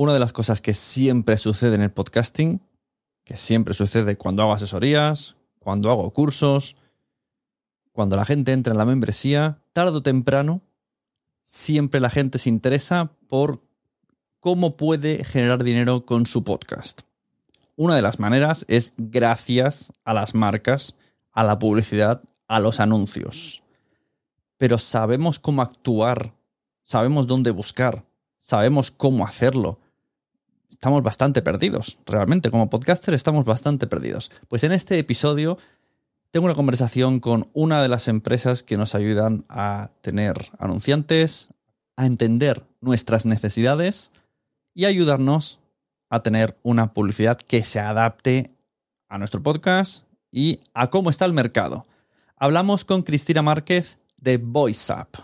Una de las cosas que siempre sucede en el podcasting, que siempre sucede cuando hago asesorías, cuando hago cursos, cuando la gente entra en la membresía, tarde o temprano, siempre la gente se interesa por cómo puede generar dinero con su podcast. Una de las maneras es gracias a las marcas, a la publicidad, a los anuncios. Pero sabemos cómo actuar, sabemos dónde buscar, sabemos cómo hacerlo. Estamos bastante perdidos, realmente, como podcaster estamos bastante perdidos. Pues en este episodio tengo una conversación con una de las empresas que nos ayudan a tener anunciantes, a entender nuestras necesidades y ayudarnos a tener una publicidad que se adapte a nuestro podcast y a cómo está el mercado. Hablamos con Cristina Márquez de VoiceUp.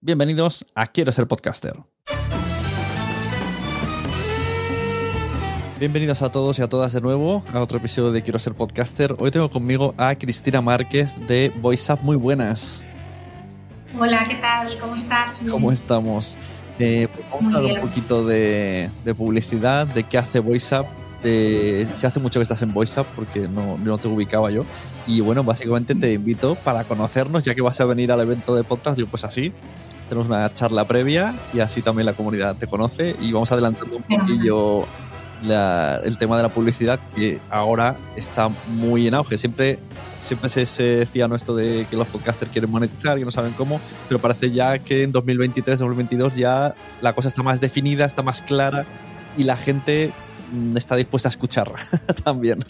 Bienvenidos a Quiero ser podcaster. Bienvenidos a todos y a todas de nuevo a otro episodio de Quiero ser podcaster. Hoy tengo conmigo a Cristina Márquez de VoiceUp. Muy buenas. Hola, ¿qué tal? ¿Cómo estás? ¿Cómo estamos? Eh, pues vamos a hablar un poquito de, publicidad, de qué hace VoiceUp. De, si hace mucho que estás en VoiceUp porque no, no te ubicaba yo. Y bueno, básicamente te invito para conocernos, ya que vas a venir al evento de podcast. Digo, pues así, tenemos una charla previa y así también la comunidad te conoce. Y vamos adelantando un poquillo el tema de la publicidad que ahora está muy en auge. Siempre, siempre se, decía ¿no? esto de que los podcasters quieren monetizar, y no saben cómo, pero parece ya que en 2023, 2022 ya la cosa está más definida, está más clara y la gente mm, está dispuesta a escuchar también.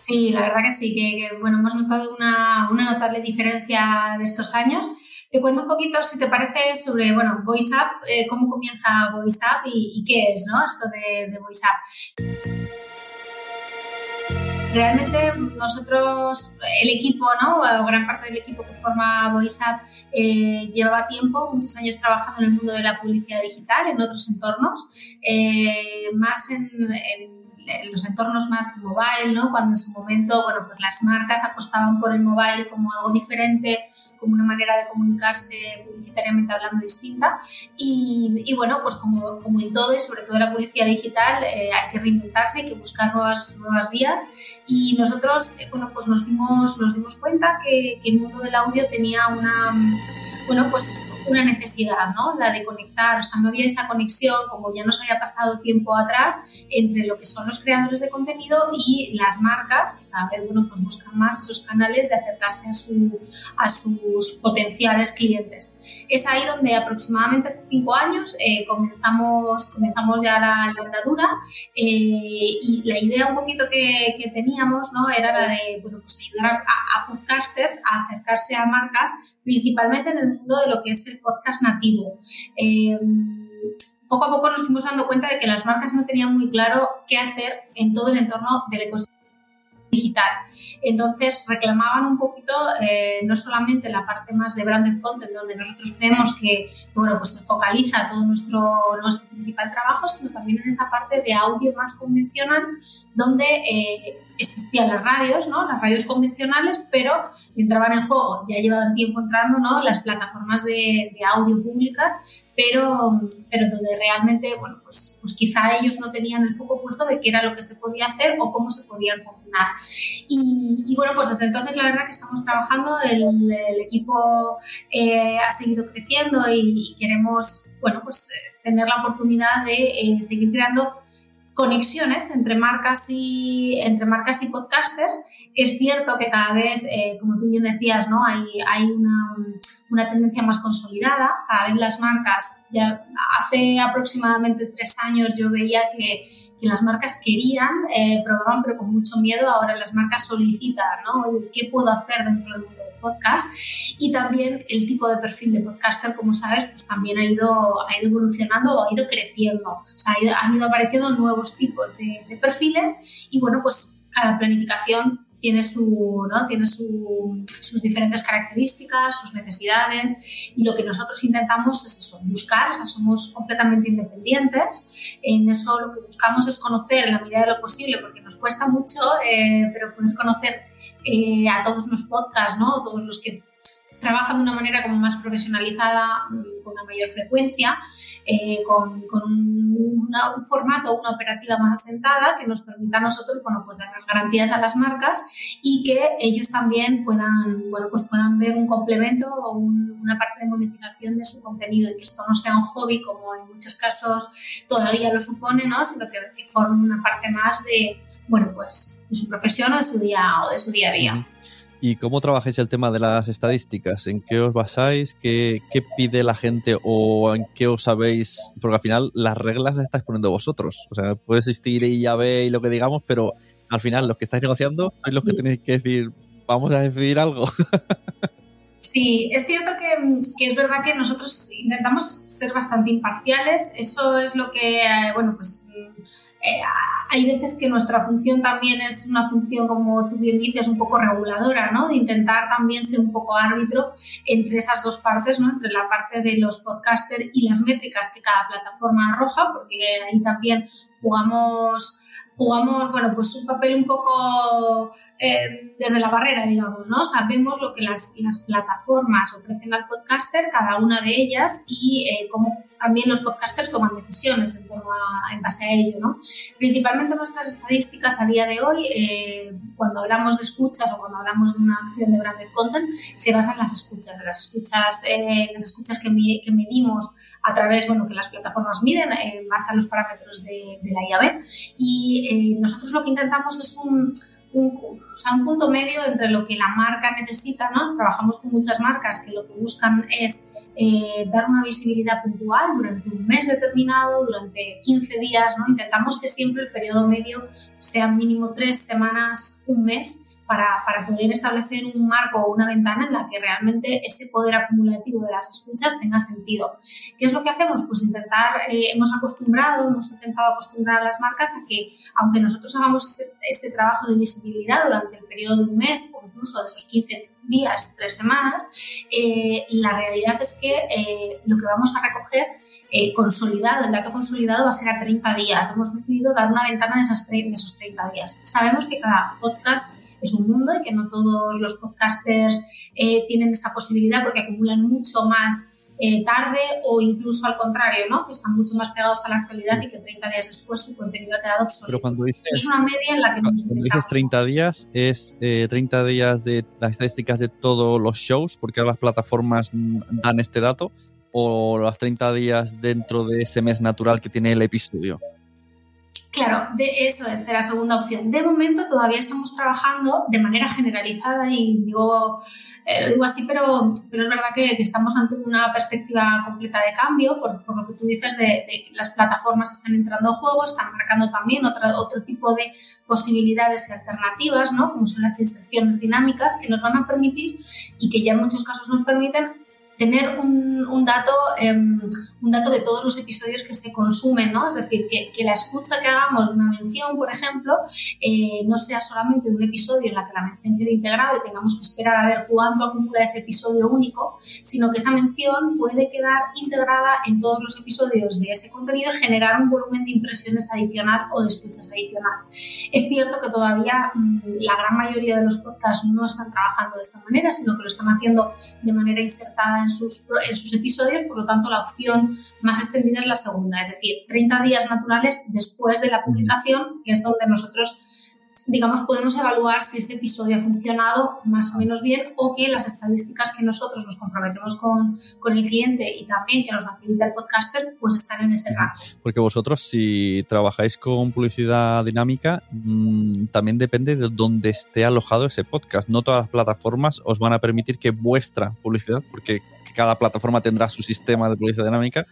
Sí, la verdad que sí, que, bueno, hemos notado una, una, notable diferencia de estos años. Te cuento un poquito, si te parece, sobre, bueno, VoiceUp, eh, cómo comienza VoiceUp y, y, qué es, ¿no? Esto de, de VoiceUp. Realmente nosotros, el equipo, ¿no? gran parte del equipo que forma VoiceUp eh, llevaba tiempo, muchos años trabajando en el mundo de la publicidad digital, en otros entornos, eh, más en los entornos más mobile, ¿no? Cuando en su momento, bueno, pues las marcas apostaban por el mobile como algo diferente, como una manera de comunicarse publicitariamente hablando distinta. Y, y bueno, pues como, como, en todo y sobre todo en la publicidad digital, eh, hay que reinventarse, hay que buscar nuevas, nuevas vías. Y nosotros, eh, bueno, pues nos dimos, nos dimos cuenta que, que el mundo del audio tenía una, bueno, pues una necesidad, ¿no? La de conectar, o sea, no había esa conexión, como ya nos había pasado tiempo atrás, entre lo que son los creadores de contenido y las marcas, que cada vez, bueno, pues buscan más esos canales de acercarse a, su, a sus potenciales clientes. Es ahí donde aproximadamente hace cinco años eh, comenzamos, comenzamos ya la, andadura eh, y la idea un poquito que, que, teníamos ¿no? era la de bueno, pues ayudar a, a podcasters a acercarse a marcas principalmente en el mundo de lo que es el podcast nativo. Eh, poco a poco nos fuimos dando cuenta de que las marcas no tenían muy claro qué hacer en todo el entorno del ecosistema digital. Entonces reclamaban un poquito eh, no solamente la parte más de branded content, donde nosotros creemos que, bueno, pues se focaliza todo nuestro, nuestro principal trabajo, sino también en esa parte de audio más convencional, donde eh, existían las radios, ¿no? las radios convencionales, pero entraban en juego, ya llevaban tiempo entrando ¿no? las plataformas de, de audio públicas pero, pero donde realmente, bueno, pues, pues, quizá ellos no tenían el foco puesto de qué era lo que se podía hacer o cómo se podían combinar. Y, bueno, pues desde entonces la verdad que estamos trabajando, el, equipo eh, ha seguido creciendo y, queremos, bueno, pues eh, tener la oportunidad de eh, seguir creando conexiones entre marcas y, entre marcas y podcasters Es cierto que cada vez, eh, como tú bien decías, ¿no? hay, una, tendencia más consolidada. Cada vez las marcas, ya hace aproximadamente tres años yo veía que, las marcas querían, eh, probaban, pero con mucho miedo. Ahora las marcas solicitan, ¿no? ¿Qué puedo hacer dentro del mundo podcast? Y también el tipo de perfil de podcaster, como sabes, pues también ha ido, ha ido evolucionando o ha ido creciendo. O sea, han ido apareciendo nuevos tipos de, de perfiles y bueno, pues cada planificación tiene, su, ¿no? tiene su, sus diferentes características, sus necesidades y lo que nosotros intentamos es eso, buscar, o sea, somos completamente independientes, en eso lo que buscamos es conocer en la medida de lo posible, porque nos cuesta mucho, eh, pero poder conocer eh, a todos los podcasts, ¿no? todos los que trabajan de una manera como más profesionalizada, mm, con una mayor frecuencia, eh, con, con un, formato, una operativa más asentada que nos permita a nosotros bueno, pues dar las garantías a las marcas y que ellos también puedan, bueno, pues puedan ver un complemento o una parte de monetización de su contenido y que esto no sea un hobby como en muchos casos todavía lo supone, ¿no? sino que, que forme una parte más de, bueno, pues, de su profesión o de su día, o de su día a día. ¿Y cómo trabajáis el tema de las estadísticas? ¿En qué os basáis? ¿Qué, pide la gente o en qué os sabéis? Porque al final las reglas las estáis poniendo vosotros. O sea, puede existir y ya y lo que digamos, pero al final los que estáis negociando sois los que tenéis que decir, vamos a decidir algo. Sí, es cierto que, que, es verdad que nosotros intentamos ser bastante imparciales. Eso es lo que, eh, bueno, pues eh, hay veces que nuestra función también es una función, como tú bien dices, un poco reguladora, ¿no? De intentar también ser un poco árbitro entre esas dos partes, ¿no? Entre la parte de los podcasters y las métricas que cada plataforma arroja, porque ahí también jugamos jugamos, bueno, pues un papel un poco eh, desde la barrera, digamos, ¿no? Sabemos lo que las, las, plataformas ofrecen al podcaster, cada una de ellas, y eh, cómo también los podcasters toman decisiones en, torno a, en base a ello, ¿no? Principalmente nuestras estadísticas a día de hoy, eh, cuando hablamos de escuchas o cuando hablamos de una acción de branded content, se basan en las escuchas, las escuchas, las escuchas que medimos a través, bueno, que las plataformas miden en base a los parámetros de, la IAB. Y eh, nosotros lo que intentamos es un, un, o sea, un punto medio entre lo que la marca necesita, ¿no? Trabajamos con muchas marcas que lo que buscan es eh, dar una visibilidad puntual durante un mes determinado, durante 15 días, ¿no? Intentamos que siempre el periodo medio sea mínimo tres semanas, un mes, para, para, poder establecer un marco o una ventana en la que realmente ese poder acumulativo de las escuchas tenga sentido. ¿Qué es lo que hacemos? Pues intentar, eh, hemos acostumbrado, hemos intentado acostumbrar a las marcas a que, aunque nosotros hagamos este, trabajo de visibilidad durante el periodo de un mes o incluso de esos 15 días, tres semanas, eh, la realidad es que eh, lo que vamos a recoger consolidado, el dato consolidado va a ser a 30 días. Hemos decidido dar una ventana de, esas, de esos 30 días. Sabemos que cada podcast es un mundo y que no todos los podcasters eh, tienen esa posibilidad porque acumulan mucho más eh, tarde o incluso al contrario, ¿no? que están mucho más pegados a la actualidad y que 30 días después su contenido ha quedado obsoleto. Pero cuando dices, es una media en la que cuando dices 30 días, ¿es 30 eh, días de las estadísticas de todos los shows? Porque ahora las plataformas dan este dato. ¿O las 30 días dentro de ese mes natural que tiene el episodio? Claro, de eso es de la segunda opción. De momento todavía estamos trabajando de manera generalizada y digo, eh, lo digo así, pero, pero es verdad que, estamos ante una perspectiva completa de cambio, por, por lo que tú dices de, que las plataformas están entrando en juego, están marcando también otro, otro tipo de posibilidades y alternativas, ¿no? como son las inserciones dinámicas, que nos van a permitir y que ya en muchos casos nos permiten tener un, un dato, em, un dato de todos los episodios que se consumen, ¿no? Es decir, que, que la escucha que hagamos de una mención, por ejemplo, eh, no sea solamente un episodio en la que la mención quede integrada y tengamos que esperar a ver cuánto acumula ese episodio único, sino que esa mención puede quedar integrada en todos los episodios de ese contenido y generar un volumen de impresiones adicional o de escuchas adicional. Es cierto que todavía mm, la gran mayoría de los podcasts no están trabajando de esta manera, sino que lo están haciendo de manera insertada en sus, en sus episodios, por lo tanto la opción más extendida es la segunda, es decir, 30 días naturales después de la publicación, que es donde nosotros digamos, podemos evaluar si ese episodio ha funcionado más o menos bien o que las estadísticas que nosotros nos comprometemos con, con el cliente y también que nos facilita el podcaster, pues están en ese rango. Porque vosotros, si trabajáis con publicidad dinámica, mm, también depende de dónde esté alojado ese podcast. No todas las plataformas os van a permitir que vuestra publicidad, porque cada plataforma tendrá su sistema de publicidad dinámica,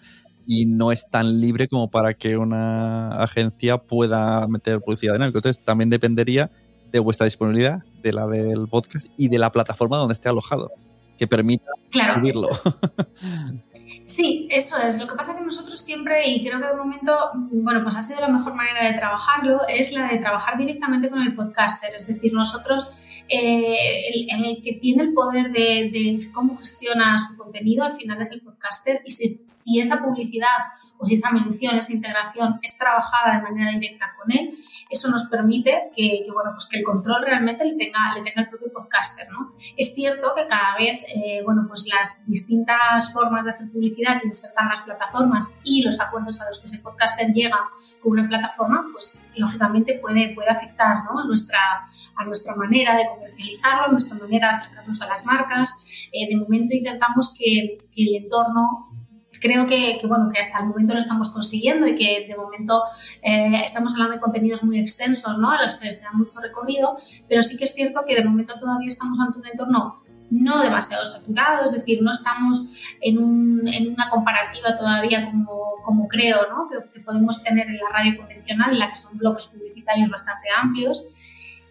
y no es tan libre como para que una agencia pueda meter publicidad dinámica. Entonces también dependería de vuestra disponibilidad, de la del podcast y de la plataforma donde esté alojado, que permita subirlo. Sí, eso es. Lo que pasa es que nosotros siempre, y creo que de momento, bueno, pues ha sido la mejor manera de trabajarlo, es la de trabajar directamente con el podcaster. Es decir, nosotros eh, el, que tiene el poder de, cómo gestiona su contenido al final es el podcaster y si, esa publicidad o si esa mención, esa integración es trabajada de manera directa con él, eso nos permite que, bueno, pues que el control realmente le tenga, le tenga el propio podcaster. ¿no? Es cierto que cada vez eh, bueno, pues las distintas formas de hacer publicidad que insertan las plataformas y los acuerdos a los que ese podcaster llega con una plataforma, pues lógicamente puede, puede afectar ¿no? a, nuestra, a nuestra manera de comercializarlo, nuestra manera de acercarnos a las marcas. Eh, de momento intentamos que, el entorno creo que, bueno, que hasta el momento lo estamos consiguiendo y que de momento eh, estamos hablando de contenidos muy extensos, ¿no? A los que les queda mucho recorrido, pero sí que es cierto que de momento todavía estamos ante un entorno no demasiado saturado, es decir, no estamos en, una comparativa todavía como, como creo ¿no? que, que, podemos tener en la radio convencional, en la que son bloques publicitarios bastante amplios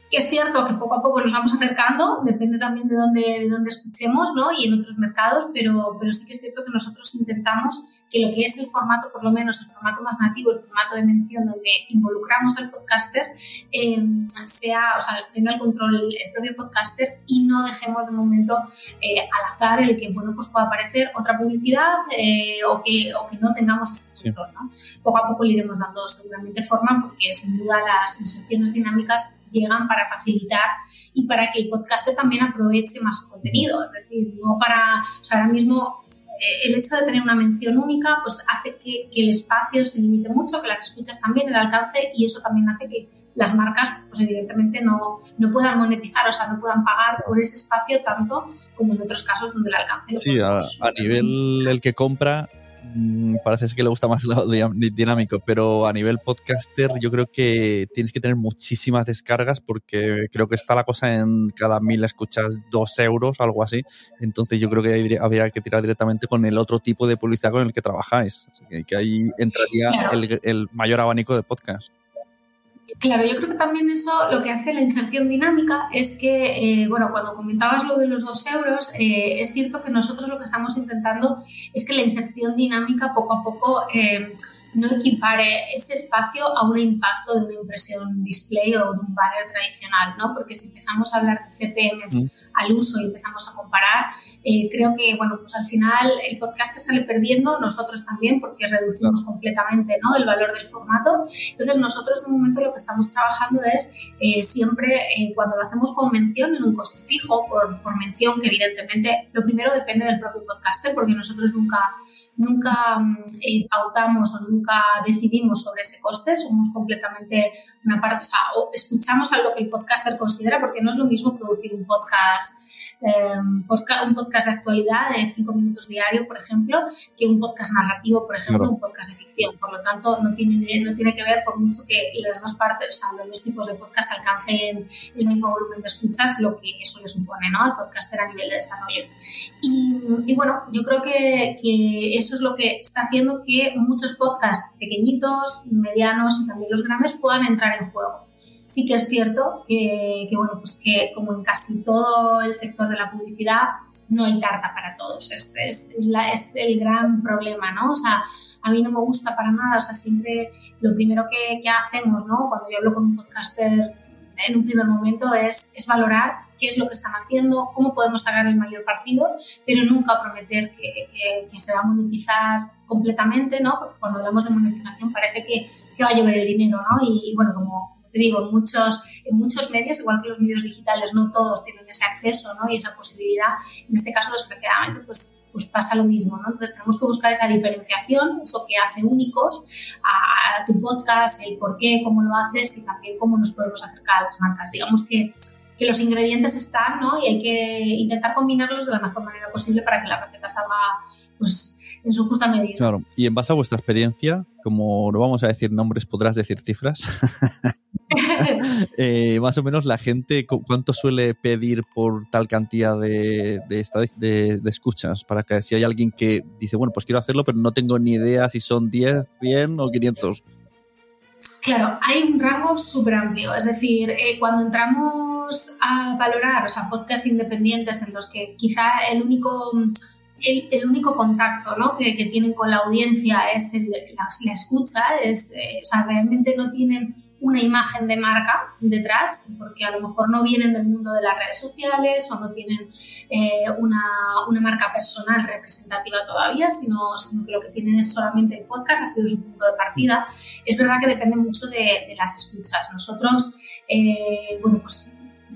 que es cierto que poco a poco nos vamos acercando, depende también de dónde, de dónde escuchemos ¿no? y en otros mercados, pero, pero sí que es cierto que nosotros intentamos que lo que es el formato, por lo menos el formato más nativo, el formato de mención donde involucramos al podcaster, eh, sea, o sea, tenga el control el, propio podcaster y no dejemos de momento eh, al azar el que bueno, pues pueda aparecer otra publicidad eh, o, que, o que no tengamos ese control. ¿no? Poco a poco le iremos dando seguramente forma porque sin duda las inserciones dinámicas llegan para facilitar y para que el podcaster también aproveche más su contenido. Es decir, no para, o sea, ahora mismo eh, el hecho de tener una mención única pues hace que, el espacio se limite mucho, que las escuchas también, el alcance y eso también hace que las marcas pues evidentemente no, no puedan monetizar, o sea, no puedan pagar por ese espacio tanto como en otros casos donde el alcance... Sí, a, a nivel el que compra Mm, parece que le gusta más lo dinámico, pero a nivel podcaster yo creo que tienes que tener muchísimas descargas porque creo que está la cosa en cada mil escuchas dos euros, algo así. Entonces yo creo que habría que tirar directamente con el otro tipo de publicidad con el que trabajáis. que, ahí entraría el, el mayor abanico de podcast. Claro, yo creo que también eso lo que hace la inserción dinámica es que, eh, bueno, cuando comentabas lo de los dos euros, eh, es cierto que nosotros lo que estamos intentando es que la inserción dinámica poco a poco eh, no equipare ese espacio a un impacto de una impresión display o de un banner tradicional, ¿no? Porque si empezamos a hablar de CPMs mm. Al uso y empezamos a comparar, eh, creo que, bueno, pues al final el podcast sale perdiendo, nosotros también, porque reducimos completamente, ¿no? El valor del formato. Entonces, nosotros de momento lo que estamos trabajando es eh, siempre, eh, cuando lo hacemos con mención en un coste fijo, por, por mención, que evidentemente lo primero depende del propio podcaster, porque nosotros nunca nunca eh, pautamos o nunca decidimos sobre ese coste, somos completamente una parte, o sea, escuchamos a lo que el podcaster considera, porque no es lo mismo producir un podcast Em, un podcast de actualidad de cinco minutos diario, por ejemplo, que un podcast narrativo, por ejemplo, un podcast de ficción. Por lo tanto, no tiene, no tiene que ver por mucho que las dos partes, o sea, los dos tipos de podcast alcancen el mismo volumen de escuchas, lo que eso le supone ¿no? al podcaster a nivel de desarrollo. Y, bueno, yo creo que, que eso es lo que está haciendo que muchos podcasts pequeñitos, medianos y también los grandes puedan entrar en juego sí que es cierto que, bueno, pues que como en casi todo el sector de la publicidad, no hay tarta para todos. Es, es, es, el gran problema, ¿no? O sea, a mí no me gusta para nada, o sea, siempre lo primero que, que hacemos, ¿no? Cuando yo hablo con un podcaster en un primer momento es, es, valorar qué es lo que están haciendo, cómo podemos sacar el mayor partido, pero nunca prometer que, que, se va a monetizar completamente, ¿no? Porque cuando hablamos de monetización parece que, que va a llover el dinero, ¿no? Y, y bueno, como te digo, muchos, en muchos medios, igual que los medios digitales, no todos tienen ese acceso ¿no? y esa posibilidad. En este caso, desgraciadamente, pues pues pasa lo mismo, ¿no? Entonces tenemos que buscar esa diferenciación, eso que hace únicos a, tu podcast, el por qué, cómo lo haces y también cómo nos podemos acercar a las marcas. Digamos que, que los ingredientes están, ¿no? Y hay que intentar combinarlos de la mejor manera posible para que la receta salga, pues, en su justa medida. Claro, y en base a vuestra experiencia, como no vamos a decir nombres, podrás decir cifras. Eh, más o menos la gente, ¿cuánto suele pedir por tal cantidad de, escuchas? Para que si hay alguien que dice, bueno, pues quiero hacerlo, pero no tengo ni idea si son 10, 100 o 500. Claro, hay un rango súper amplio. Es decir, eh, cuando entramos a valorar, o sea, podcasts independientes en los que quizá el único el, único contacto ¿no? que, que, tienen con la audiencia es la, escucha, es, eh, o sea, realmente no tienen una imagen de marca detrás, porque a lo mejor no vienen del mundo de las redes sociales o no tienen eh, una, una, marca personal representativa todavía, sino, sino, que lo que tienen es solamente el podcast, ha sido su punto de partida. Es verdad que depende mucho de, de las escuchas. Nosotros, eh, bueno, pues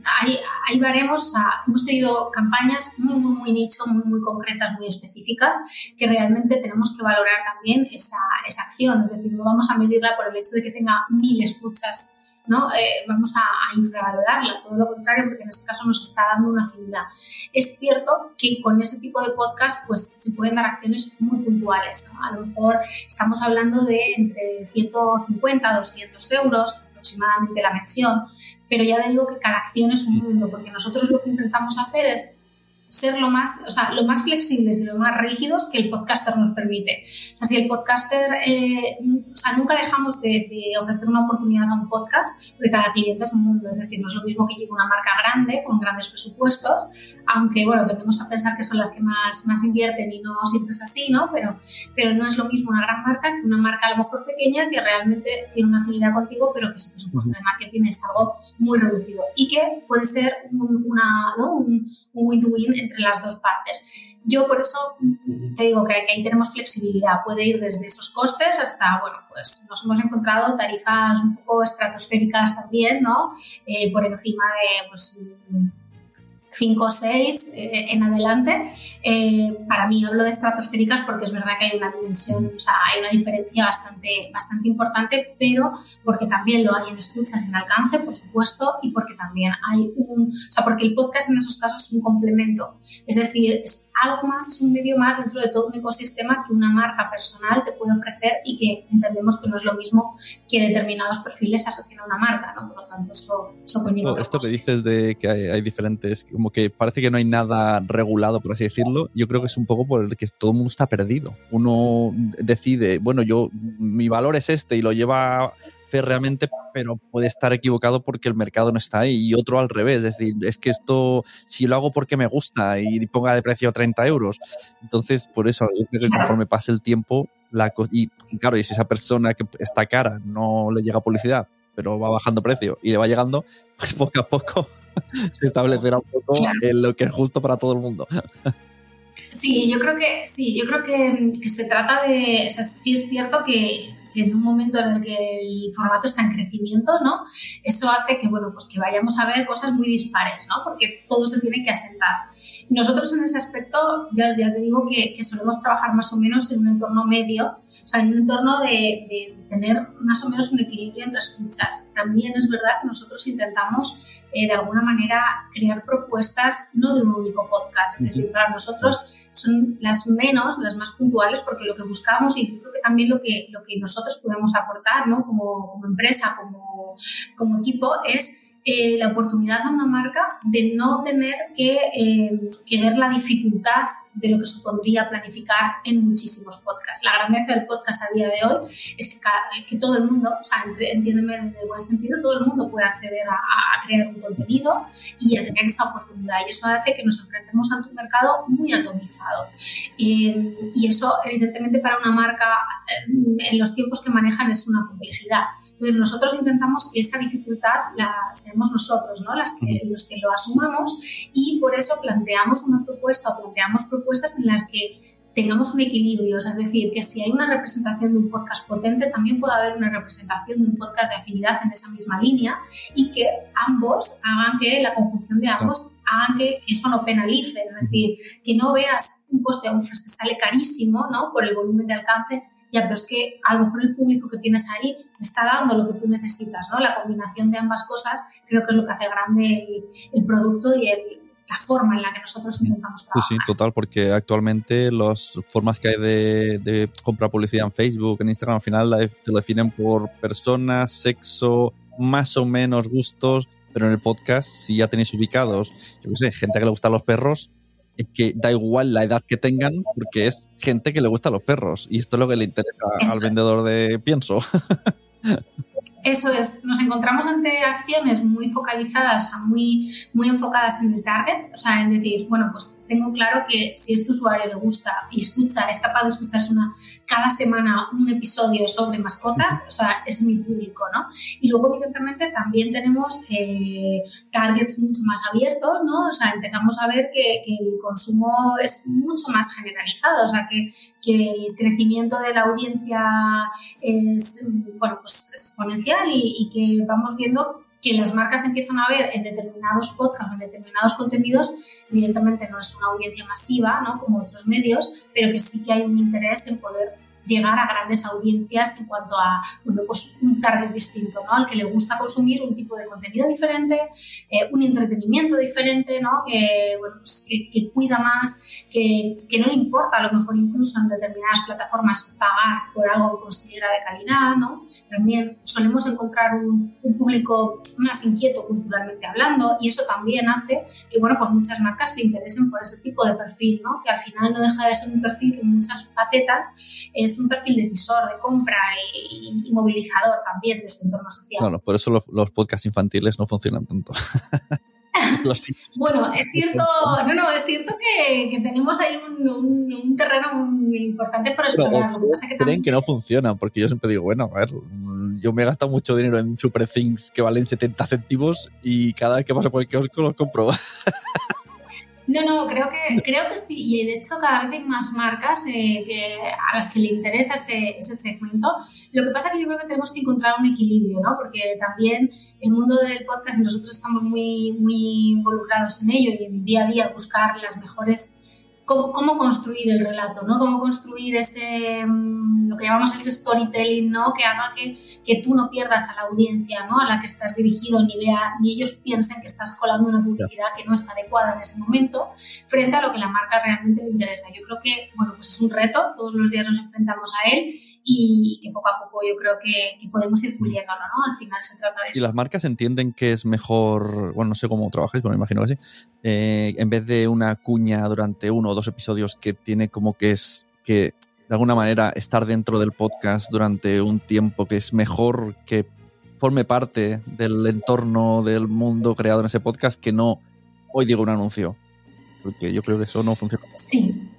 ahí, ahí veremos, hemos tenido campañas muy, muy, muy nicho, muy, muy concretas, muy específicas, que realmente tenemos que valorar también esa, esa acción, es decir, no vamos a medirla por el hecho de que tenga mil escuchas ¿no? Eh, vamos a, infravalorarla, todo lo contrario, porque en este caso nos está dando una afinidad. Es cierto que con ese tipo de podcast pues, se pueden dar acciones muy puntuales. A lo mejor estamos hablando de entre 150 a 200 euros aproximadamente la mención, pero ya digo que cada acción es un mundo, porque nosotros lo que intentamos hacer es ser lo más, o sea, lo más flexibles y lo más rígidos que el podcaster nos permite. O sea, si el podcaster, eh, o sea, nunca dejamos de, ofrecer una oportunidad a un podcast, porque cada cliente es un mundo, es decir, no es lo mismo que llegue una marca grande con grandes presupuestos, aunque, bueno, tendemos a pensar que son las que más, más invierten y no siempre es así, ¿no? Pero, pero no es lo mismo una gran marca que una marca a lo mejor pequeña que realmente tiene una afinidad contigo, pero que su presupuesto de marketing es algo muy reducido y que puede ser un, una, ¿no? un win-to-win entre las dos partes. Yo por eso te digo que, ahí tenemos flexibilidad, puede ir desde esos costes hasta, bueno, pues nos hemos encontrado tarifas un poco estratosféricas también, ¿no? Eh, por encima de, pues, 5 o 6 eh, en adelante. Eh, para mí hablo de estratosféricas porque es verdad que hay una dimensión, o sea, hay una diferencia bastante, bastante importante, pero porque también lo hay en escuchas en alcance, por supuesto, y porque también hay un, o sea, porque el podcast en esos casos es un complemento. Es decir, es algo más, es un medio más dentro de todo un ecosistema que una marca personal te puede ofrecer y que entendemos que no es lo mismo que determinados perfiles asocian a una marca, ¿no? Por lo tanto, eso, eso conlleva. esto que dices de que hay, hay diferentes como que parece que no hay nada regulado, por así decirlo, yo creo que es un poco por el que todo el mundo está perdido. Uno decide, bueno, yo, mi valor es este y lo lleva férreamente, pero puede estar equivocado porque el mercado no está ahí. Y otro al revés, es decir, es que esto, si lo hago porque me gusta y ponga de precio 30 euros, entonces por eso yo creo que conforme pase el tiempo, la, y claro, y si esa persona que está cara no le llega publicidad, pero va bajando precio y le va llegando, pues poco a poco se establecerá un poco en lo que es justo para todo el mundo. Sí, yo creo que sí, yo creo que, se trata de, o sea, sí es cierto que, en un momento en el que el formato está en crecimiento, ¿no? Eso hace que, bueno, pues que vayamos a ver cosas muy dispares, ¿no? Porque todo se tiene que asentar. Nosotros en ese aspecto, ya, ya te digo que, que, solemos trabajar más o menos en un entorno medio, o sea, en un entorno de, de tener más o menos un equilibrio entre escuchas. También es verdad que nosotros intentamos eh, de alguna manera crear propuestas no de un único podcast. Es decir, para nosotros son las menos, las más puntuales, porque lo que buscamos y creo que también lo que, lo que nosotros podemos aportar ¿no? como, como empresa, como, como equipo, es eh, la oportunidad a una marca de no tener que, eh, que, ver la dificultad de lo que supondría planificar en muchísimos podcasts. La grandeza del podcast a día de hoy es que, que todo el mundo, o sea, entiéndeme en el buen sentido, todo el mundo puede acceder a, a, crear un contenido y a tener esa oportunidad. Y eso hace que nos enfrentemos ante un mercado muy atomizado. Eh, y eso, evidentemente, para una marca en los tiempos que manejan es una complejidad. Entonces, nosotros intentamos que esta dificultad la nosotros, ¿no? Las que, los que lo asumamos y por eso planteamos una propuesta o planteamos propuestas en las que tengamos un equilibrio, es decir, que si hay una representación de un podcast potente, también puede haber una representación de un podcast de afinidad en esa misma línea y que ambos hagan que la conjunción de ambos hagan que, eso no penalice, es decir, que no veas un coste a un te sale carísimo, ¿no? Por el volumen de alcance, ya, pero es que a lo mejor el público que tienes ahí te está dando lo que tú necesitas, ¿no? La combinación de ambas cosas creo que es lo que hace grande el producto y el, la forma en la que nosotros intentamos trabajar. Sí, sí, total, porque actualmente las formas que hay de, comprar publicidad en Facebook, en Instagram, al final te lo definen por personas, sexo, más o menos gustos, pero en el podcast, si ya tenéis ubicados, yo qué sé, gente que le gustan los perros, es que da igual la edad que tengan, porque es gente que le gusta los perros. Y esto es lo que le interesa al vendedor de pienso. Eso es, nos encontramos ante acciones muy focalizadas, muy, muy enfocadas en el target, o sea, en decir, bueno, pues tengo claro que si este usuario le gusta y escucha, es capaz de escucharse una, cada semana un episodio sobre mascotas, o sea, es mi público, ¿no? Y luego, evidentemente, también tenemos eh, targets mucho más abiertos, ¿no? O sea, empezamos a ver que, el consumo es mucho más generalizado, o sea, que, que el crecimiento de la audiencia es, bueno, pues exponencial y, que vamos viendo que las marcas empiezan a ver en determinados podcasts, en determinados contenidos, evidentemente no es una audiencia masiva, ¿no? Como otros medios, pero que sí que hay un interés en poder llegar a grandes audiencias en cuanto a bueno, pues un target distinto, ¿no? al que le gusta consumir un tipo de contenido diferente, eh, un entretenimiento diferente, ¿no? que, bueno, pues que, cuida más, que, que, no le importa a lo mejor incluso en determinadas plataformas pagar por algo que considera de calidad. ¿no? También solemos encontrar un, un, público más inquieto culturalmente hablando y eso también hace que bueno, pues muchas marcas se interesen por ese tipo de perfil, ¿no? que al final no deja de ser un perfil que en muchas facetas es un perfil decisor de compra y, movilizador también de su entorno social. Claro, por eso los, podcasts infantiles no funcionan tanto. bueno, es cierto, no, no, es cierto que, tenemos ahí un, terreno muy importante para explorar. que creen que no funcionan, porque yo siempre digo, bueno, a ver, yo me he gastado mucho dinero en Super Things que valen 70 céntimos y cada vez que paso por el kiosco los compro. No, no, creo que, creo que sí. Y de hecho cada vez hay más marcas eh, que, a las que le interesa ese, ese, segmento. Lo que pasa es que yo creo que tenemos que encontrar un equilibrio, ¿no? Porque también el mundo del podcast nosotros estamos muy, muy involucrados en ello y en día a día buscar las mejores cómo, construir el relato, ¿no? Cómo construir ese, mm, lo que llamamos ese storytelling, ¿no? Que haga que, que tú no pierdas a la audiencia, ¿no? A la que estás dirigido, ni, vea, ni ellos piensen que estás colando una publicidad que no está adecuada en ese momento, frente a lo que la marca realmente le interesa. Yo creo que, bueno, pues es un reto, todos los días nos enfrentamos a él y que poco a poco yo creo que, que podemos ir puliéndolo, ¿no? Al final se trata de eso. Y las marcas entienden que es mejor, bueno, no sé cómo trabajáis, pero me imagino que sí, eh, en vez de una cuña durante uno o dos episodios que tiene como que es que de alguna manera estar dentro del podcast durante un tiempo que es mejor que forme parte del entorno del mundo creado en ese podcast que no hoy digo un anuncio. Porque yo creo que eso no funciona. Sí.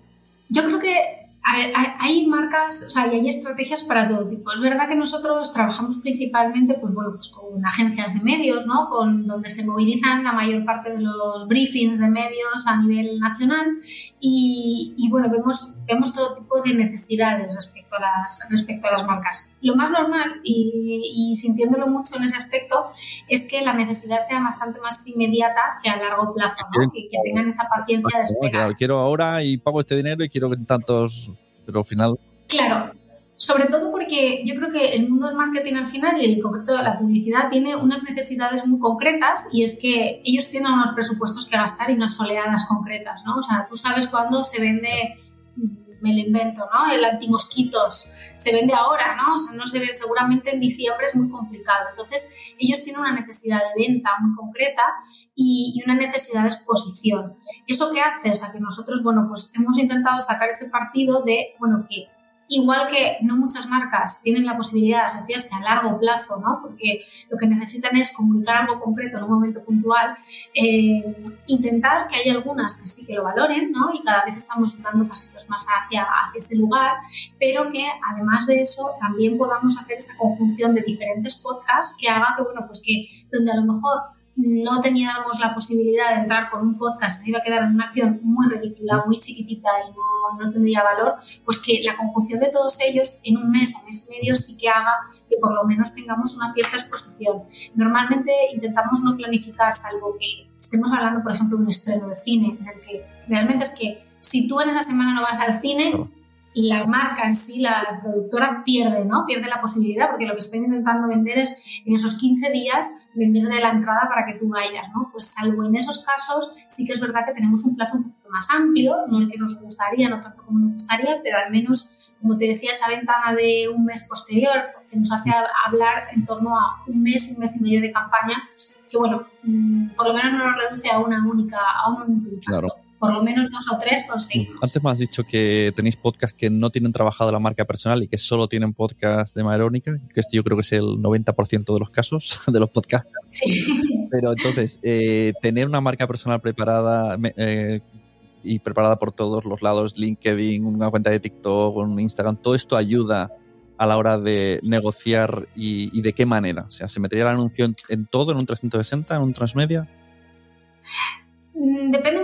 Yo creo que hay marcas, o sea, y hay estrategias para todo tipo. Es verdad que nosotros trabajamos principalmente, pues bueno, pues con agencias de medios, ¿no? Con donde se movilizan la mayor parte de los briefings de medios a nivel nacional y, y bueno, vemos, vemos todo tipo de necesidades respecto a las, respecto a las marcas. Lo más normal, y, y sintiéndolo mucho en ese aspecto, es que la necesidad sea bastante más inmediata que a largo plazo, ¿no? que, que, tengan esa paciencia de esperar. Quiero ahora y pago este dinero y quiero que tantos pero al final... Claro, sobre todo porque yo creo que el mundo del marketing al final y el concreto de la publicidad tiene unas necesidades muy concretas y es que ellos tienen unos presupuestos que gastar y unas soleadas concretas, ¿no? O sea, tú sabes cuándo se vende me lo invento, ¿no? El antimosquitos se vende ahora, ¿no? O sea, no se vende, seguramente en diciembre es muy complicado. Entonces, ellos tienen una necesidad de venta muy concreta y, y, una necesidad de exposición. ¿Eso qué hace? O sea, que nosotros, bueno, pues hemos intentado sacar ese partido de, bueno, que Igual que no muchas marcas tienen la posibilidad de asociarse a largo plazo, ¿no? porque lo que necesitan es comunicar algo concreto en un momento puntual, eh, intentar que haya algunas que sí que lo valoren ¿no? y cada vez estamos dando pasitos más hacia, hacia ese lugar, pero que además de eso también podamos hacer esa conjunción de diferentes podcasts que haga que, bueno, pues que donde a lo mejor no teníamos la posibilidad de entrar con un podcast, se iba a quedar en una acción muy ridícula, muy chiquitita y no, no, tendría valor, pues que la conjunción de todos ellos en un mes o mes y medio sí que haga que por lo menos tengamos una cierta exposición. Normalmente intentamos no planificar, salvo que estemos hablando, por ejemplo, de un estreno de cine, en el que realmente es que si tú en esa semana no vas al cine, la marca en sí, la productora pierde, ¿no? Pierde la posibilidad porque lo que estoy intentando vender es en esos 15 días vender de la entrada para que tú vayas, ¿no? Pues salvo en esos casos sí que es verdad que tenemos un plazo un poco más amplio, no el que nos gustaría, no tanto como nos gustaría, pero al menos, como te decía, esa ventana de un mes posterior que nos hace hablar en torno a un mes, un mes y medio de campaña, que bueno, mm, por lo menos no nos reduce a una única, a un único impacto. Claro por lo menos dos o tres conseguimos. Antes me has dicho que tenéis podcast que no tienen trabajado la marca personal y que solo tienen podcast de manera única, que este yo creo que es el 90% de los casos de los podcasts. Sí. Pero entonces, eh, tener una marca personal preparada eh, y preparada por todos los lados, LinkedIn, una cuenta de TikTok, un Instagram, todo esto ayuda a la hora de negociar y, y, de qué manera? O sea, ¿se metería el anuncio en, en todo, en un 360, en un transmedia? Mm, depende.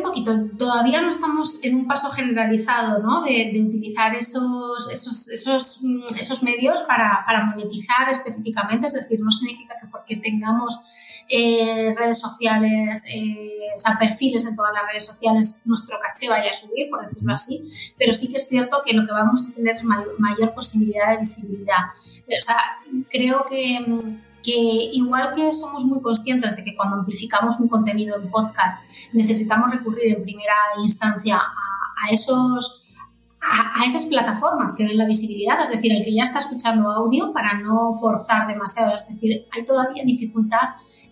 Todavía no estamos en un paso generalizado ¿no? de, utilizar esos, esos, esos, mm, medios para, para, monetizar específicamente. Es decir, no significa que porque tengamos eh, redes sociales, eh, o sea, perfiles en todas las redes sociales, nuestro caché vaya a subir, por decirlo así. Pero sí que es cierto que lo que vamos a tener es mayor, mayor posibilidad de visibilidad. O sea, creo que mm, que igual que somos muy conscientes de que cuando amplificamos un contenido en podcast necesitamos recurrir en primera instancia a, esos a, esas plataformas que den la visibilidad, es decir, el que ya está escuchando audio para no forzar demasiado, es decir, hay todavía dificultad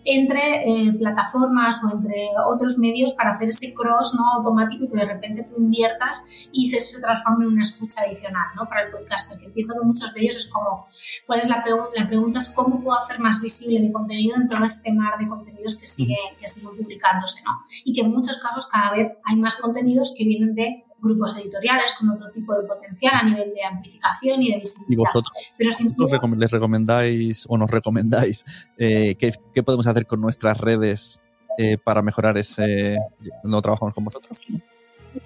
entre eh, plataformas o entre otros medios para hacer ese cross ¿no? automático y que de repente tú inviertas y eso se transforme en una escucha adicional ¿no? para el podcaster, que entiendo que muchos de ellos es como, ¿cuál es la pregunta? La pregunta es cómo puedo hacer más visible mi contenido en todo este mar de contenidos que siguen, que siguen publicándose, ¿no? Y que en muchos casos cada vez hay más contenidos que vienen de grupos editoriales con otro tipo de potencial a nivel de amplificación y de visibilidad. ¿Y vosotros, Pero les recomendáis o nos recomendáis eh, ¿qué, qué, podemos hacer con nuestras redes eh, para mejorar ese... ¿No trabajamos con vosotros? Sí.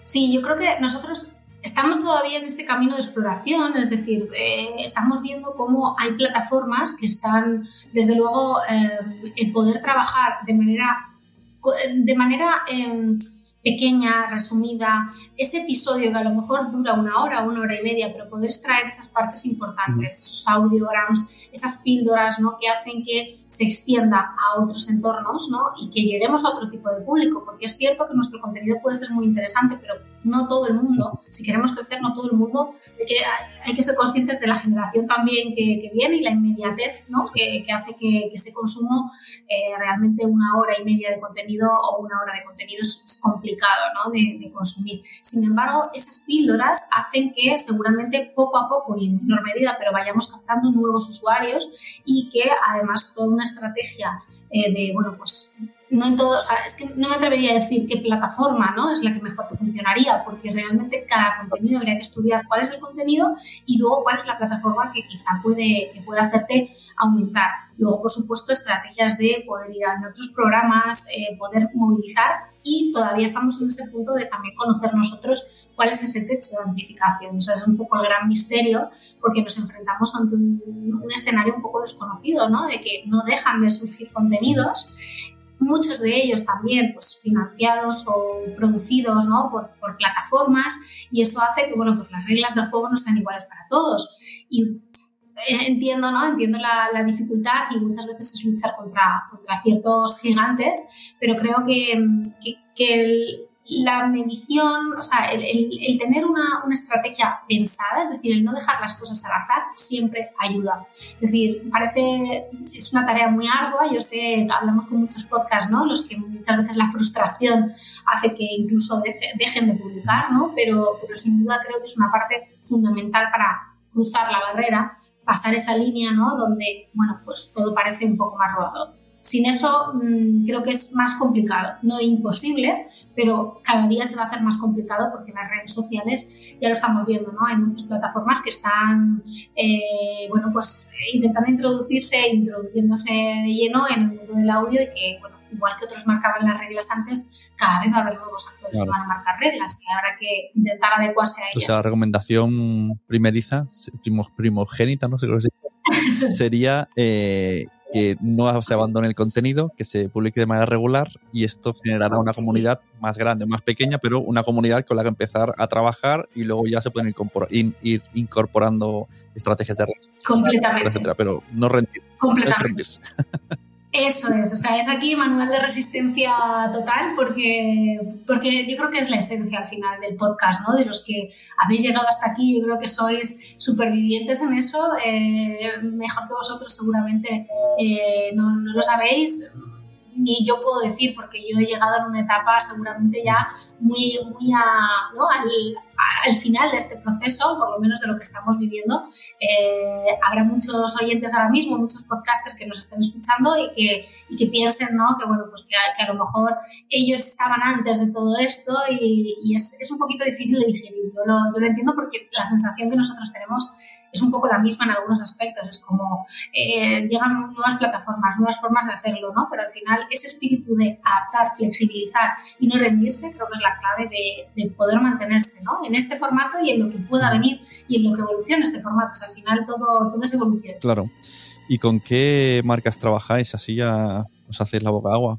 sí, yo creo que nosotros estamos todavía en ese camino de exploración, es decir, eh, estamos viendo cómo hay plataformas que están, desde luego, eh, el poder trabajar de manera... De manera eh, pequeña, resumida, ese episodio que a lo mejor dura una hora, una hora y media, pero poder extraer esas partes importantes, esos audiograms, esas píldoras ¿no? que hacen que se extienda a otros entornos ¿no? y que lleguemos a otro tipo de público, porque es cierto que nuestro contenido puede ser muy interesante, pero no todo el mundo, si queremos crecer, no todo el mundo, hay que, hay que ser conscientes de la generación también que, que viene y la inmediatez ¿no? que, que, hace que, este consumo eh, realmente una hora y media de contenido o una hora de contenido es, es complicado ¿no? de, de, consumir. Sin embargo, esas píldoras hacen que seguramente poco a poco y en menor medida, pero vayamos captando nuevos usuarios y que además toda una estrategia eh, de, bueno, pues no en todo, es que no me atrevería a decir qué plataforma ¿no? es la que mejor te funcionaría, porque realmente cada contenido habría que estudiar cuál es el contenido y luego cuál es la plataforma que quizá puede, que puede hacerte aumentar. Luego, por supuesto, estrategias de poder ir a otros programas, eh, poder movilizar y todavía estamos en ese punto de también conocer nosotros cuál es ese techo de amplificación. O sea, es un poco el gran misterio porque nos enfrentamos ante un, un escenario un poco desconocido, ¿no? De que no dejan de surgir contenidos muchos de ellos también pues, financiados o producidos ¿no? por, por, plataformas y eso hace que bueno, pues las reglas del juego no sean iguales para todos. Y eh, entiendo, ¿no? entiendo la, la dificultad y muchas veces es luchar contra, contra ciertos gigantes, pero creo que, que, que el, la medición, o sea, el, tener una, una, estrategia pensada, es decir, el no dejar las cosas al azar, siempre ayuda. Es decir, parece, es una tarea muy ardua, yo sé, hablamos con muchos podcasts, ¿no? Los que muchas veces la frustración hace que incluso de, dejen de publicar, ¿no? Pero, pero sin duda creo que es una parte fundamental para cruzar la barrera, pasar esa línea, ¿no? Donde, bueno, pues todo parece un poco más rodado. Sin eso mmm, creo que es más complicado, no imposible, pero cada día se va a hacer más complicado porque las redes sociales ya lo estamos viendo, ¿no? Hay muchas plataformas que están, eh, bueno, pues intentando introducirse, introduciéndose de lleno en el mundo del audio y que, bueno, igual que otros marcaban las reglas antes, cada vez va a haber nuevos actores que van a marcar reglas y habrá que intentar adecuarse a ellas. O sea, la recomendación primeriza, primogénita, no sé cómo se dice, sería eh, que no se abandone el contenido, que se publique de manera regular y esto generará una comunidad más grande, más pequeña, pero una comunidad con la que empezar a trabajar y luego ya se pueden ir, incorporando estrategias de redes. Completamente. Etcétera, pero no rendirse. Completamente. Eso es, o sea, es aquí manual de resistencia total porque, porque yo creo que es la esencia al final del podcast, ¿no? De los que habéis llegado hasta aquí, yo creo que sois supervivientes en eso, eh, mejor que vosotros seguramente eh, no, no, lo sabéis, ni yo puedo decir porque yo he llegado en una etapa seguramente ya muy, muy a, al, al final de este proceso, por lo menos de lo que estamos viviendo. Eh, habrá muchos oyentes ahora mismo, muchos podcasters que nos estén escuchando y que, y que piensen ¿no? que, bueno, pues que, a lo mejor ellos estaban antes de todo esto y, y es, es, un poquito difícil de digerir. Yo lo, yo lo entiendo porque la sensación que nosotros tenemos es un poco la misma en algunos aspectos. Es como eh, llegan nuevas plataformas, nuevas formas de hacerlo, ¿no? Pero al final ese espíritu de adaptar, flexibilizar y no rendirse creo que es la clave de, de poder mantenerse, ¿no? En este formato y en lo que pueda venir y en lo que evolucione este formato. O sea, al final todo, todo es evolución. Claro. ¿Y con qué marcas trabajáis? Así ya os hacéis la boca agua.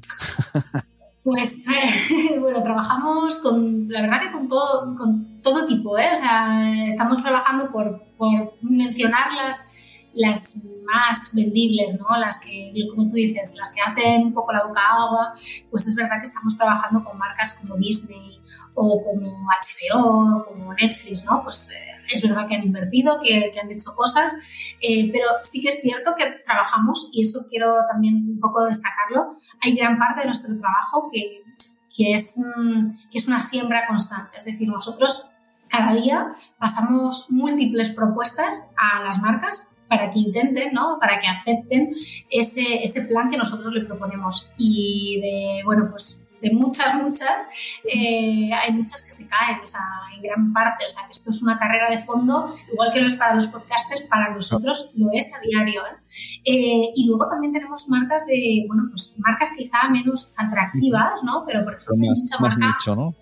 Pues eh, bueno, trabajamos con, la verdad que con todo, con todo tipo, ¿eh? O sea, estamos trabajando por, por mencionar las, las más vendibles, ¿no? Las que, como tú dices, las que hacen un poco la boca agua, pues es verdad que estamos trabajando con marcas como Disney o como HBO, como Netflix, ¿no? Pues eh, es verdad que han invertido, que, han hecho cosas, eh, pero sí que es cierto que trabajamos, y eso quiero también un poco destacarlo, hay gran parte de nuestro trabajo que, que, es, mm, que es una siembra constante, es decir, nosotros cada día pasamos múltiples propuestas a las marcas para que intenten, ¿no? para que acepten ese, ese plan que nosotros le proponemos. Y de, bueno, pues de muchas, muchas, eh, hay muchas que se caen, o sea, en gran parte, o sea, que esto es una carrera de fondo, igual que lo es para los podcasters, para nosotros lo es a diario. ¿eh? Eh, y luego también tenemos marcas de, bueno, pues marcas quizá menos atractivas, ¿no? Pero por ejemplo, más, mucha más marca, nicho, ¿no?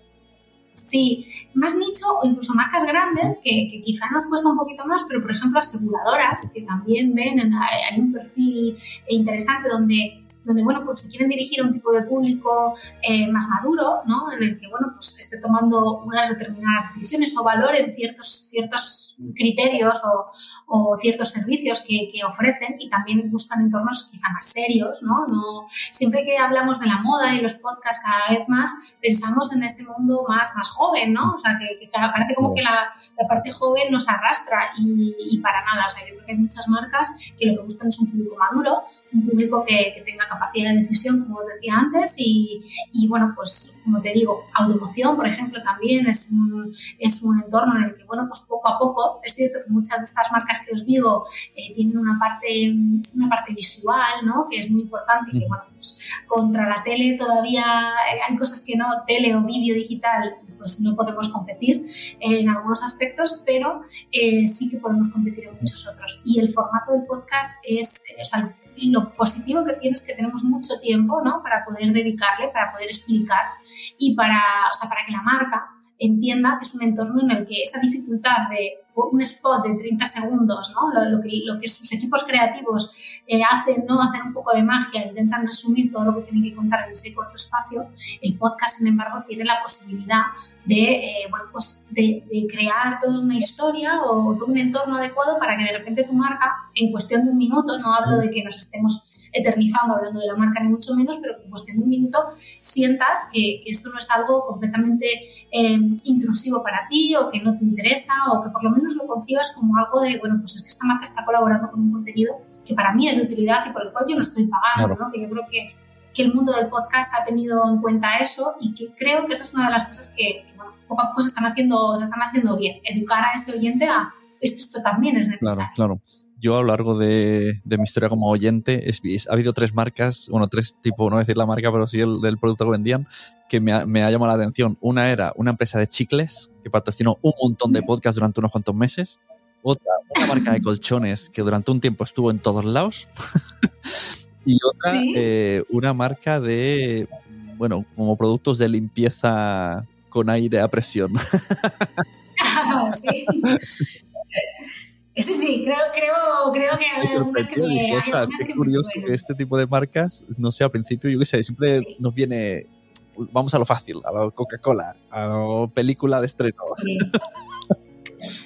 Sí, más nicho o incluso marcas grandes que, que, quizá nos cuesta un poquito más, pero por ejemplo aseguradoras que también ven, en, hay un perfil interesante donde donde, bueno, pues se quieren dirigir a un tipo de público eh, más maduro, ¿no? En el que, bueno, pues esté tomando unas determinadas decisiones o valoren ciertos, ciertos criterios o, o ciertos servicios que, que, ofrecen y también buscan entornos quizá más serios, ¿no? ¿no? Siempre que hablamos de la moda y los podcasts cada vez más, pensamos en ese mundo más, más joven, ¿no? O sea, que, que parece como que la, la, parte joven nos arrastra y, y, para nada, o sea, yo creo que hay muchas marcas que lo que buscan es un público maduro, un público que, que tenga capacidad de decisión, como os decía antes, y, y, bueno, pues como te digo, automoción, por ejemplo, también es un, es un entorno en el que, bueno, pues poco a poco, es cierto que muchas de estas marcas que os digo eh, tienen una parte, una parte visual, ¿no? Que es muy importante y que, bueno, pues contra la tele todavía eh, hay cosas que no, tele o vídeo digital, pues no podemos competir en algunos aspectos, pero eh, sí que podemos competir en muchos otros. Y el formato del podcast es, es algo lo positivo que tiene es que tenemos mucho tiempo ¿no? para poder dedicarle, para poder explicar y para, o sea, para que la marca entienda que es un entorno en el que esa dificultad de un spot de 30 segundos, ¿no? lo, que, sus equipos creativos eh, hacen, ¿no? hacen un poco de magia, intentan resumir todo lo que tienen que contar en ese corto espacio, el podcast, sin embargo, tiene la posibilidad de, eh, bueno, pues de, crear toda una historia o todo un entorno adecuado para que de repente tu marca, en cuestión de un minuto, no hablo de que nos estemos eternizando hablando de la marca ni mucho menos, pero que en cuestión de un minuto sientas que, que esto no es algo completamente eh, intrusivo para ti o que no te interesa o que por lo menos lo concibas como algo de, bueno, pues es que esta marca está colaborando con un contenido que para mí es de utilidad y por el cual yo no estoy pagando, claro. ¿no? que yo creo que, que, el mundo del podcast ha tenido en cuenta eso y que creo que esa es una de las cosas que, que bueno, poco a poco se están haciendo, se están haciendo bien, educar a ese oyente a esto, esto también es necesario. Claro, claro yo a lo largo de, de, mi historia como oyente, es, es, ha habido tres marcas, bueno, tres tipos, no decir la marca, pero sí el del producto que vendían, que me ha, me ha, llamado la atención. Una era una empresa de chicles que patrocinó un montón de podcasts durante unos cuantos meses. Otra, una marca de colchones que durante un tiempo estuvo en todos lados. Y otra, Sí. eh, una marca de, bueno, como productos de limpieza con aire a presión. sí. Sí, sí, creo, creo, creo que hay algunas que me, dije, hay "Ostras, algunas qué que me curioso que este tipo de marcas, no sé, al principio, yo qué sé, siempre Sí. nos viene, vamos a lo fácil, a la Coca-Cola, a la película de estreno. Sí.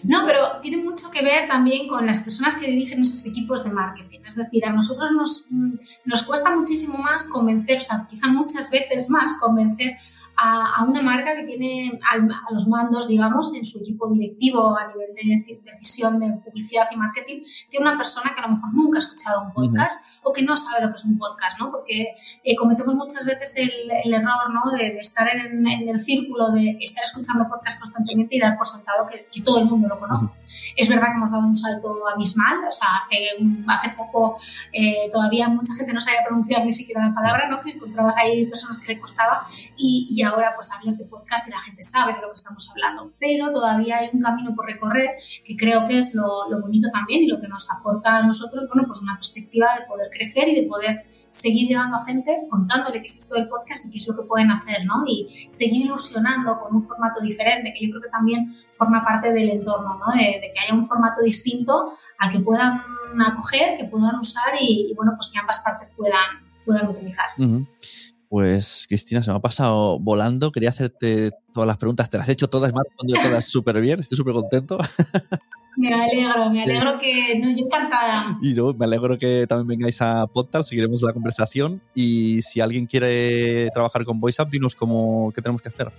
No, pero tiene mucho que ver también con las personas que dirigen esos equipos de marketing. Es decir, a nosotros nos, mm, nos cuesta muchísimo más convencer, o sea, quizá muchas veces más convencer a, a una marca que tiene al- a los mandos, digamos, en su equipo directivo a nivel de deci- decisión de publicidad y marketing, que una persona que a lo mejor nunca ha escuchado un podcast o que no sabe lo que es un podcast, ¿no? Porque eh, cometemos muchas veces el, el error, ¿no? De, de estar en, en el círculo de estar escuchando podcast constantemente y dar por sentado que, que todo el mundo lo conoce. Es verdad que hemos dado un salto abismal, o sea, hace, un- hace poco eh, todavía mucha gente no sabía pronunciar ni siquiera la palabra, ¿no? Que encontrabas ahí personas que le costaba y, y ahora pues hablas de podcast y la gente sabe de lo que estamos hablando. Pero todavía hay un camino por recorrer que creo que es lo, lo bonito también y lo que nos aporta a nosotros, bueno, pues una perspectiva de poder crecer y de poder seguir llevando a gente contándole qué es esto del podcast y qué es lo que pueden hacer, ¿no? Y seguir ilusionando con un formato diferente, que yo creo que también forma parte del entorno, ¿no? De, de que haya un formato distinto al que puedan acoger, que puedan usar y, y, bueno, pues que ambas partes puedan, puedan utilizar. Ujú. Pues Cristina, se me ha pasado volando. Quería hacerte todas las preguntas. Te las he hecho todas, me has respondido todas súper bien. Estoy súper contento. Me alegro, me alegro que. No, yo encantada. Y no, me alegro que también vengáis a Podtal, seguiremos la conversación. Y si alguien quiere trabajar con VoiceUp, dinos cómo, qué tenemos que hacer.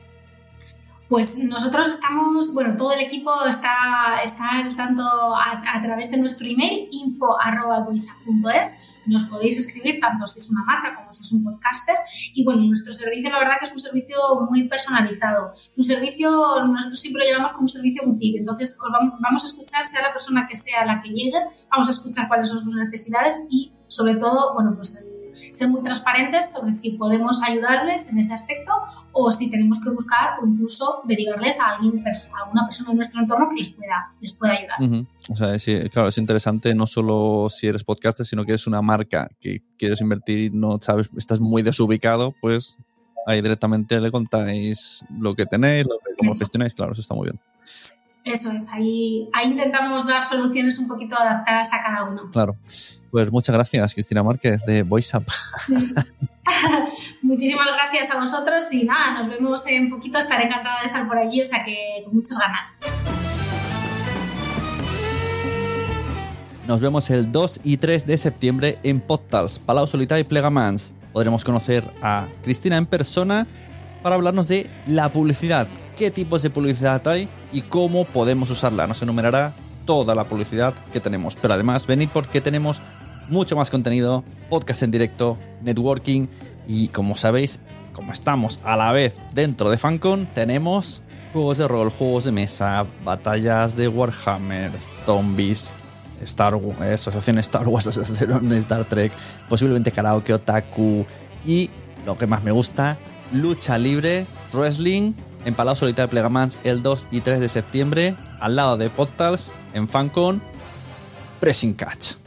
Pues nosotros estamos, bueno, todo el equipo está, está al tanto a, a través de nuestro email info.voiceup.es. Nos podéis escribir tanto si es una marca como si es un podcaster. Y bueno, nuestro servicio, la verdad que es un servicio muy personalizado. Un servicio, nosotros siempre lo llamamos como un servicio boutique. Entonces, os vamos, vamos a escuchar, sea la persona que sea la que llegue, vamos a escuchar cuáles son sus necesidades y, sobre todo, bueno, pues ser muy transparentes sobre si podemos ayudarles en ese aspecto o si tenemos que buscar o incluso derivarles a alguien, a alguna persona en nuestro entorno que les pueda, les pueda ayudar. Uh -huh. O sea, sí, claro, es interesante no solo si eres podcaster, sino que es una marca que quieres invertir y no sabes, estás muy desubicado, pues ahí directamente le contáis lo que tenéis, lo que, cómo gestionáis, claro, eso está muy bien. Eso es, ahí, ahí intentamos dar soluciones un poquito adaptadas a cada uno. Claro. Pues muchas gracias, Cristina Márquez de VoiceUp. Muchísimas gracias a vosotros y nada, nos vemos en poquito. Estaré encantada de estar por allí, o sea que con muchas ganas. Nos vemos el 2 y 3 de septiembre en Podtals, Palau Solità y Plegamans. Podremos conocer a Cristina en persona para hablarnos de la publicidad, qué tipos de publicidad hay y cómo podemos usarla. Nos enumerará toda la publicidad que tenemos. Pero además, venid porque tenemos mucho más contenido, podcast en directo, networking y como sabéis, como estamos a la vez dentro de FanCon, tenemos juegos de rol, juegos de mesa, batallas de Warhammer, zombies, Star Wars, asociación Star Wars, asociación Star Trek, posiblemente karaoke, otaku y lo que más me gusta, lucha libre, wrestling en Palau Solitario Plegamans el 2 y 3 de septiembre, al lado de Podtals, en FanCon, Pressing Catch.